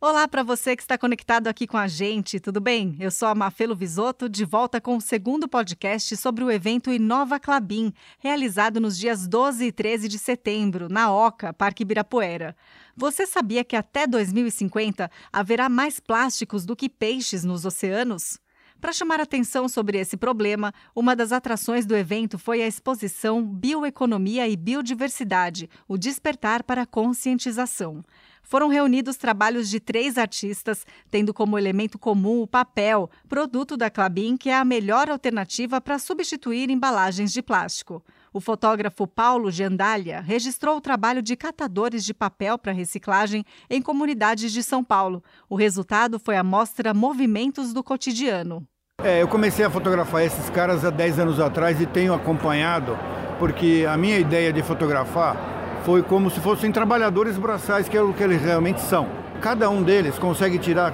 Olá para você que está conectado aqui com a gente, tudo bem? Eu sou a Mafelo Visoto, de volta com o segundo podcast sobre o evento Inova Clabin, realizado nos dias 12 e 13 de setembro, na Oca, Parque Ibirapuera. Você sabia que até 2050 haverá mais plásticos do que peixes nos oceanos? Para chamar atenção sobre esse problema, uma das atrações do evento foi a exposição Bioeconomia e Biodiversidade O Despertar para a Conscientização foram reunidos trabalhos de três artistas, tendo como elemento comum o papel, produto da Clabin, que é a melhor alternativa para substituir embalagens de plástico. O fotógrafo Paulo Giandalia registrou o trabalho de catadores de papel para reciclagem em comunidades de São Paulo. O resultado foi a mostra Movimentos do Cotidiano. É, eu comecei a fotografar esses caras há 10 anos atrás e tenho acompanhado, porque a minha ideia de fotografar foi como se fossem trabalhadores braçais, que é o que eles realmente são. Cada um deles consegue tirar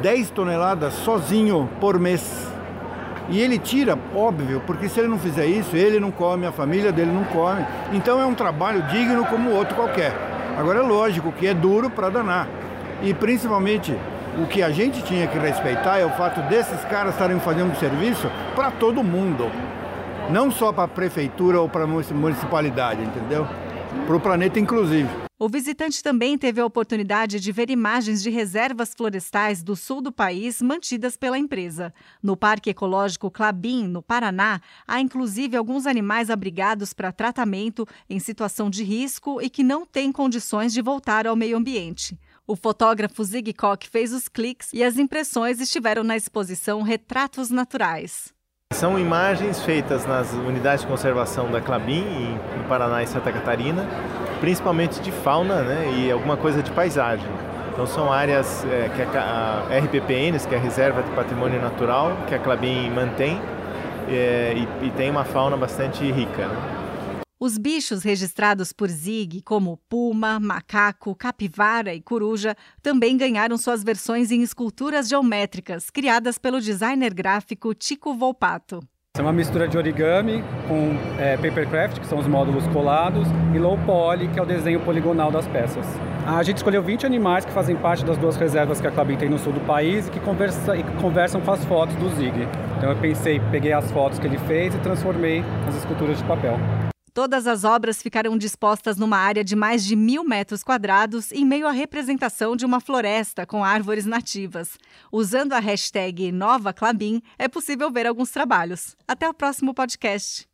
10 toneladas sozinho por mês. E ele tira, óbvio, porque se ele não fizer isso, ele não come, a família dele não come. Então é um trabalho digno como outro qualquer. Agora é lógico que é duro para danar. E principalmente o que a gente tinha que respeitar é o fato desses caras estarem fazendo um serviço para todo mundo. Não só para a prefeitura ou para a municipalidade, entendeu? Para o planeta, inclusive. O visitante também teve a oportunidade de ver imagens de reservas florestais do sul do país mantidas pela empresa. No Parque Ecológico Clabin, no Paraná, há inclusive alguns animais abrigados para tratamento em situação de risco e que não têm condições de voltar ao meio ambiente. O fotógrafo Zig Koch fez os cliques e as impressões estiveram na exposição Retratos Naturais. São imagens feitas nas unidades de conservação da Clabin, em Paraná e Santa Catarina, principalmente de fauna né, e alguma coisa de paisagem. Então são áreas é, que a, a RPPNs, que é a Reserva de Patrimônio Natural, que a Clabin mantém, é, e, e, tem uma fauna bastante rica. Né? Os bichos registrados por Zig, como puma, macaco, capivara e coruja, também ganharam suas versões em esculturas geométricas, criadas pelo designer gráfico Tico Volpato. É uma mistura de origami com é, papercraft, que são os módulos colados, e low poly, que é o desenho poligonal das peças. A gente escolheu 20 animais que fazem parte das duas reservas que a Clabin tem no sul do país e que, conversa, e que conversam com as fotos do Zig. Então eu pensei, peguei as fotos que ele fez e transformei nas esculturas de papel. Todas as obras ficaram dispostas numa área de mais de mil metros quadrados, em meio à representação de uma floresta com árvores nativas. Usando a hashtag NovaClabin, é possível ver alguns trabalhos. Até o próximo podcast.